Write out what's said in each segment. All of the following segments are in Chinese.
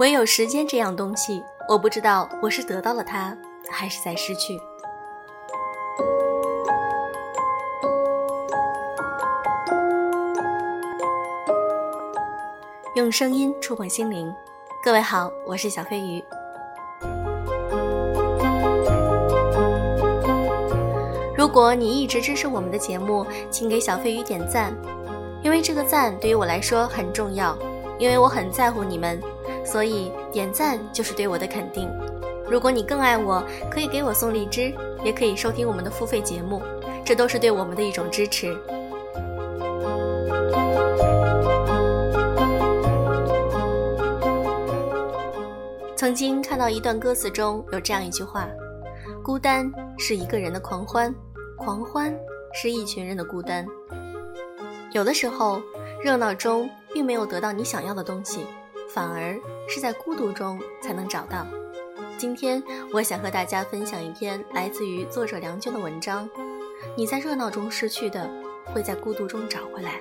唯有时间这样东西，我不知道我是得到了它，还是在失去。用声音触碰心灵，各位好，我是小飞鱼。如果你一直支持我们的节目，请给小飞鱼点赞，因为这个赞对于我来说很重要，因为我很在乎你们。所以点赞就是对我的肯定。如果你更爱我，可以给我送荔枝，也可以收听我们的付费节目，这都是对我们的一种支持。曾经看到一段歌词中有这样一句话：“孤单是一个人的狂欢，狂欢是一群人的孤单。”有的时候，热闹中并没有得到你想要的东西。反而是在孤独中才能找到。今天，我想和大家分享一篇来自于作者梁娟的文章：你在热闹中失去的，会在孤独中找回来。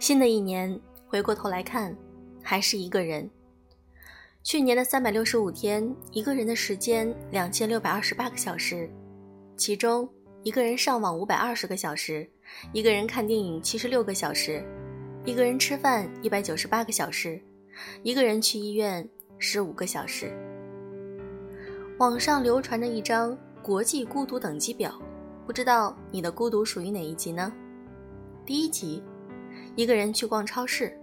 新的一年，回过头来看。还是一个人。去年的三百六十五天，一个人的时间两千六百二十八个小时，其中一个人上网五百二十个小时，一个人看电影七十六个小时，一个人吃饭一百九十八个小时，一个人去医院十五个小时。网上流传着一张国际孤独等级表，不知道你的孤独属于哪一级呢？第一级，一个人去逛超市。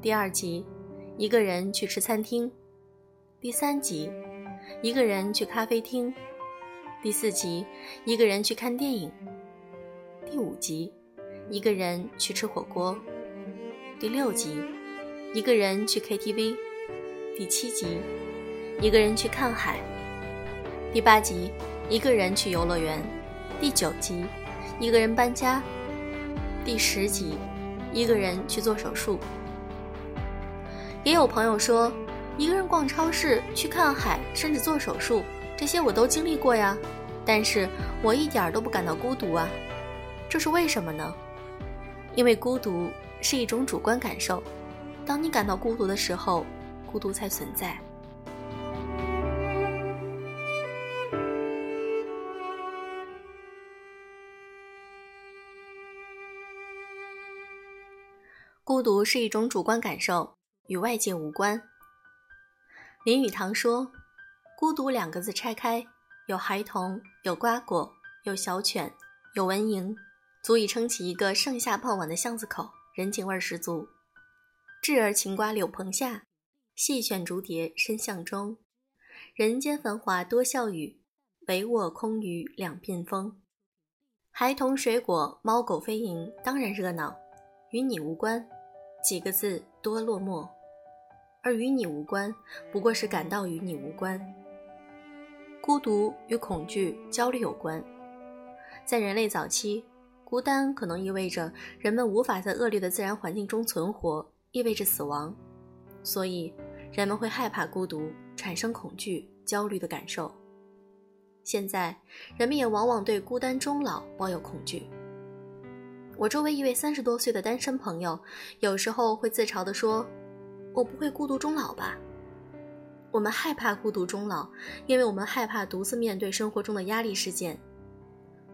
第二集，一个人去吃餐厅；第三集，一个人去咖啡厅；第四集，一个人去看电影；第五集，一个人去吃火锅；第六集，一个人去 KTV；第七集，一个人去看海；第八集，一个人去游乐园；第九集，一个人搬家；第十集，一个人去做手术。也有朋友说，一个人逛超市、去看海，甚至做手术，这些我都经历过呀。但是我一点都不感到孤独啊，这是为什么呢？因为孤独是一种主观感受，当你感到孤独的时候，孤独才存在。孤独是一种主观感受。与外界无关。林语堂说：“孤独两个字拆开，有孩童，有瓜果，有小犬，有蚊蝇，足以撑起一个盛夏傍晚的巷子口，人情味十足。稚儿擎瓜柳棚下，细犬竹蝶深巷中。人间繁华多笑语，唯我空余两鬓风。孩童水果猫狗飞蝇，当然热闹，与你无关。几个字多落寞。”而与你无关，不过是感到与你无关。孤独与恐惧、焦虑有关。在人类早期，孤单可能意味着人们无法在恶劣的自然环境中存活，意味着死亡，所以人们会害怕孤独，产生恐惧、焦虑的感受。现在，人们也往往对孤单终老抱有恐惧。我周围一位三十多岁的单身朋友，有时候会自嘲地说。我不会孤独终老吧？我们害怕孤独终老，因为我们害怕独自面对生活中的压力事件。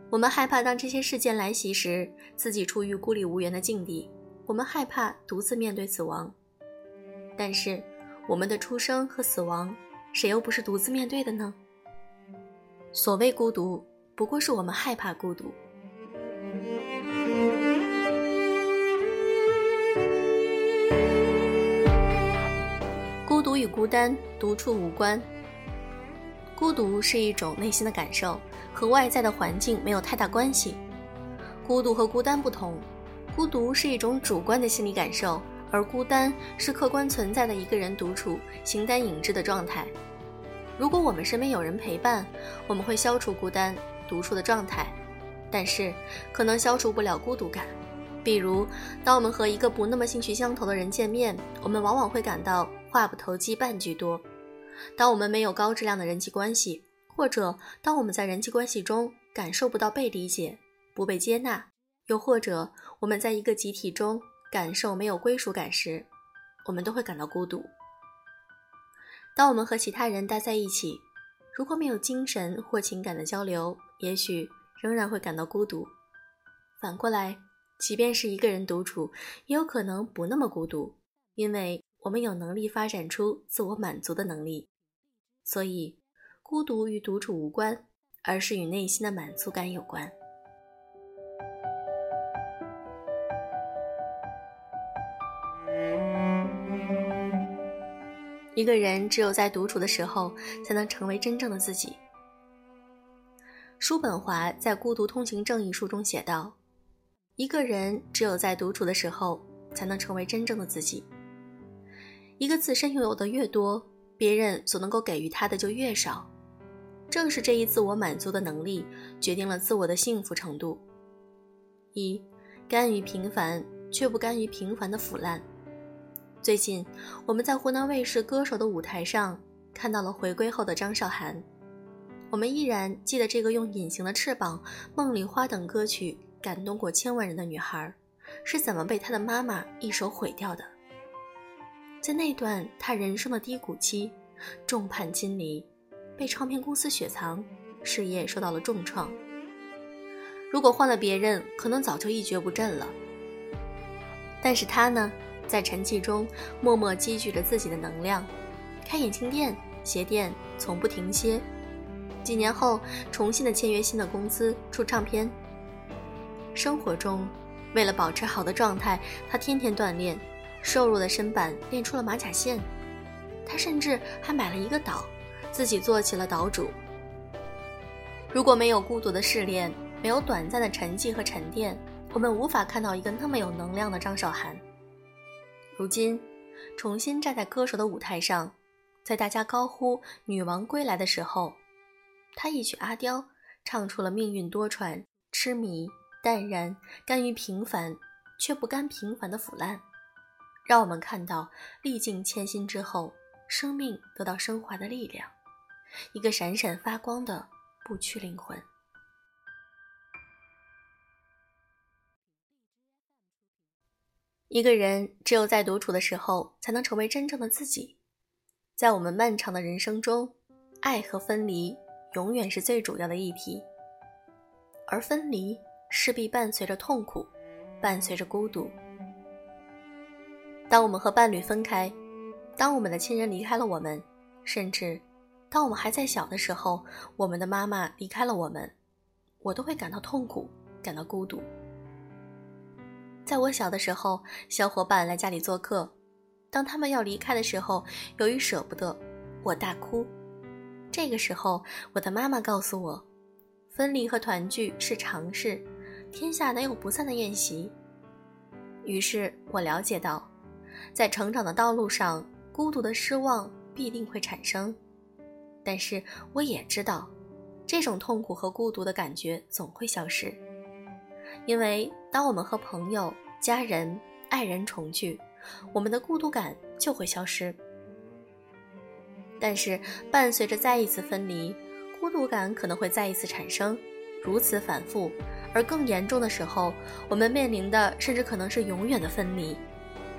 我们害怕当这些事件来袭时，自己处于孤立无援的境地。我们害怕独自面对死亡。但是，我们的出生和死亡，谁又不是独自面对的呢？所谓孤独，不过是我们害怕孤独。孤单、独处无关。孤独是一种内心的感受，和外在的环境没有太大关系。孤独和孤单不同，孤独是一种主观的心理感受，而孤单是客观存在的一个人独处、形单影只的状态。如果我们身边有人陪伴，我们会消除孤单、独处的状态，但是可能消除不了孤独感。比如，当我们和一个不那么兴趣相投的人见面，我们往往会感到。话不投机半句多。当我们没有高质量的人际关系，或者当我们在人际关系中感受不到被理解、不被接纳，又或者我们在一个集体中感受没有归属感时，我们都会感到孤独。当我们和其他人待在一起，如果没有精神或情感的交流，也许仍然会感到孤独。反过来，即便是一个人独处，也有可能不那么孤独，因为我们有能力发展出自我满足的能力。所以，孤独与独处无关，而是与内心的满足感有关。一个人只有在独处的时候，才能成为真正的自己。叔本华在《孤独通行证》一书中写道：“一个人只有在独处的时候，才能成为真正的自己。一个自身拥有的越多，别人所能够给予他的就越少。正是这一自我满足的能力，决定了自我的幸福程度。一，甘于平凡，却不甘于平凡的腐烂。”最近，我们在湖南卫视《歌手》的舞台上看到了回归后的张韶涵。我们依然记得这个用《隐形的翅膀》《梦里花》等歌曲感动过千万人的女孩，是怎么被她的妈妈一手毁掉的。在那段他人生的低谷期，众叛亲离，被唱片公司雪藏，事业受到了重创。如果换了别人，可能早就一蹶不振了。但是他呢？在沉寂中，默默积聚着自己的能量，开眼镜店、鞋店，从不停歇。几年后，重新的签约新的公司，出唱片。生活中，为了保持好的状态，他天天锻炼，瘦弱的身板练出了马甲线。他甚至还买了一个岛，自己做起了岛主。如果没有孤独的试炼，没有短暂的沉寂和沉淀，我们无法看到一个那么有能量的张韶涵。如今，重新站在歌手的舞台上，在大家高呼“女王归来”的时候，他一曲《阿刁》唱出了命运多舛、痴迷、淡然、甘于平凡，却不甘平凡的腐烂，让我们看到历尽千辛之后，生命得到升华的力量，一个闪闪发光的不屈灵魂。一个人只有在独处的时候，才能成为真正的自己。在我们漫长的人生中，爱和分离永远是最主要的议题，而分离势必伴随着痛苦，伴随着孤独。当我们和伴侣分开，当我们的亲人离开了我们，甚至当我们还在小的时候，我们的妈妈离开了我们，我都会感到痛苦，感到孤独。在我小的时候，小伙伴来家里做客，当他们要离开的时候，由于舍不得，我大哭。这个时候，我的妈妈告诉我，分离和团聚是常事，天下哪有不散的宴席。于是我了解到，在成长的道路上，孤独的失望必定会产生，但是我也知道，这种痛苦和孤独的感觉总会消失。因为当我们和朋友、家人、爱人重聚，我们的孤独感就会消失。但是，伴随着再一次分离，孤独感可能会再一次产生，如此反复。而更严重的时候，我们面临的甚至可能是永远的分离，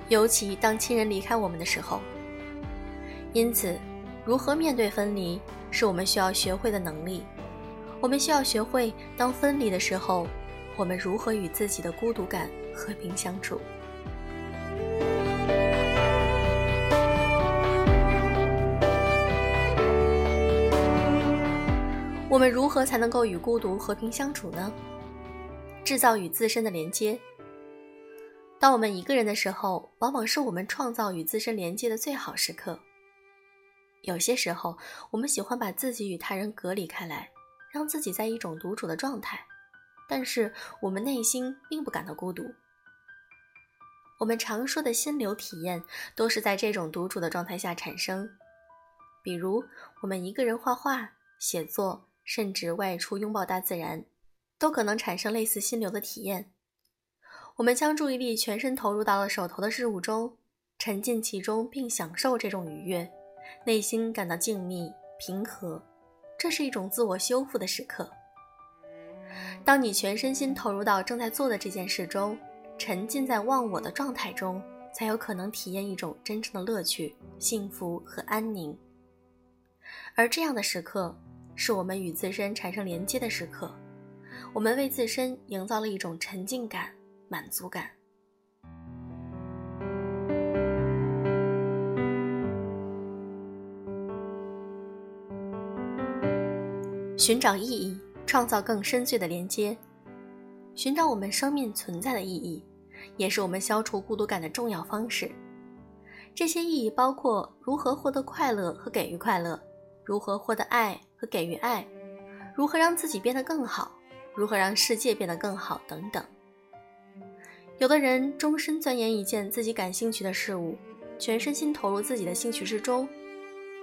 尤其当亲人离开我们的时候。因此，如何面对分离，是我们需要学会的能力。我们需要学会，当分离的时候。我们如何与自己的孤独感和平相处？我们如何才能够与孤独和平相处呢？制造与自身的连接。当我们一个人的时候，往往是我们创造与自身连接的最好时刻。有些时候，我们喜欢把自己与他人隔离开来，让自己在一种独处的状态。但是我们内心并不感到孤独。我们常说的心流体验，都是在这种独处的状态下产生。比如，我们一个人画画、写作，甚至外出拥抱大自然，都可能产生类似心流的体验。我们将注意力全身投入到了手头的事物中，沉浸其中并享受这种愉悦，内心感到静谧平和，这是一种自我修复的时刻。当你全身心投入到正在做的这件事中，沉浸在忘我的状态中，才有可能体验一种真正的乐趣、幸福和安宁。而这样的时刻，是我们与自身产生连接的时刻，我们为自身营造了一种沉浸感、满足感。寻找意义，创造更深邃的连接。寻找我们生命存在的意义，也是我们消除孤独感的重要方式。这些意义包括如何获得快乐和给予快乐，如何获得爱和给予爱，如何让自己变得更好，如何让世界变得更好等等。有的人终身钻研一件自己感兴趣的事物，全身心投入自己的兴趣之中。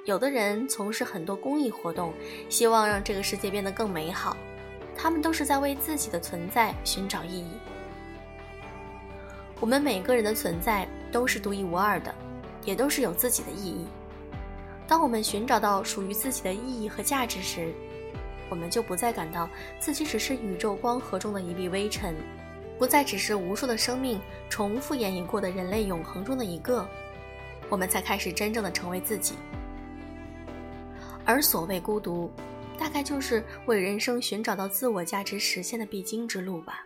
有的人从事很多公益活动，希望让这个世界变得更美好。他们都是在为自己的存在寻找意义。我们每个人的存在都是独一无二的，也都是有自己的意义。当我们寻找到属于自己的意义和价值时，我们就不再感到自己只是宇宙光河中的一粒微尘，不再只是无数的生命重复演绎过的人类永恒中的一个。我们才开始真正的成为自己。而所谓孤独，大概就是为人生寻找到自我价值实现的必经之路吧。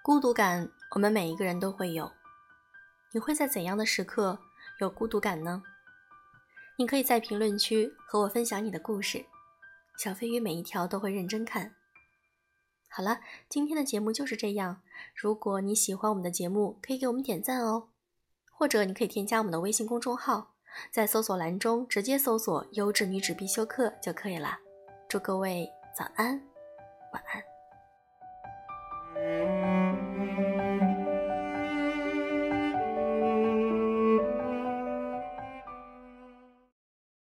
孤独感，我们每一个人都会有。你会在怎样的时刻有孤独感呢？你可以在评论区和我分享你的故事，小飞鱼每一条都会认真看。好了，今天的节目就是这样。如果你喜欢我们的节目，可以给我们点赞哦，或者你可以添加我们的微信公众号，在搜索栏中直接搜索“优质女子必修课”就可以了。祝各位早安，晚安。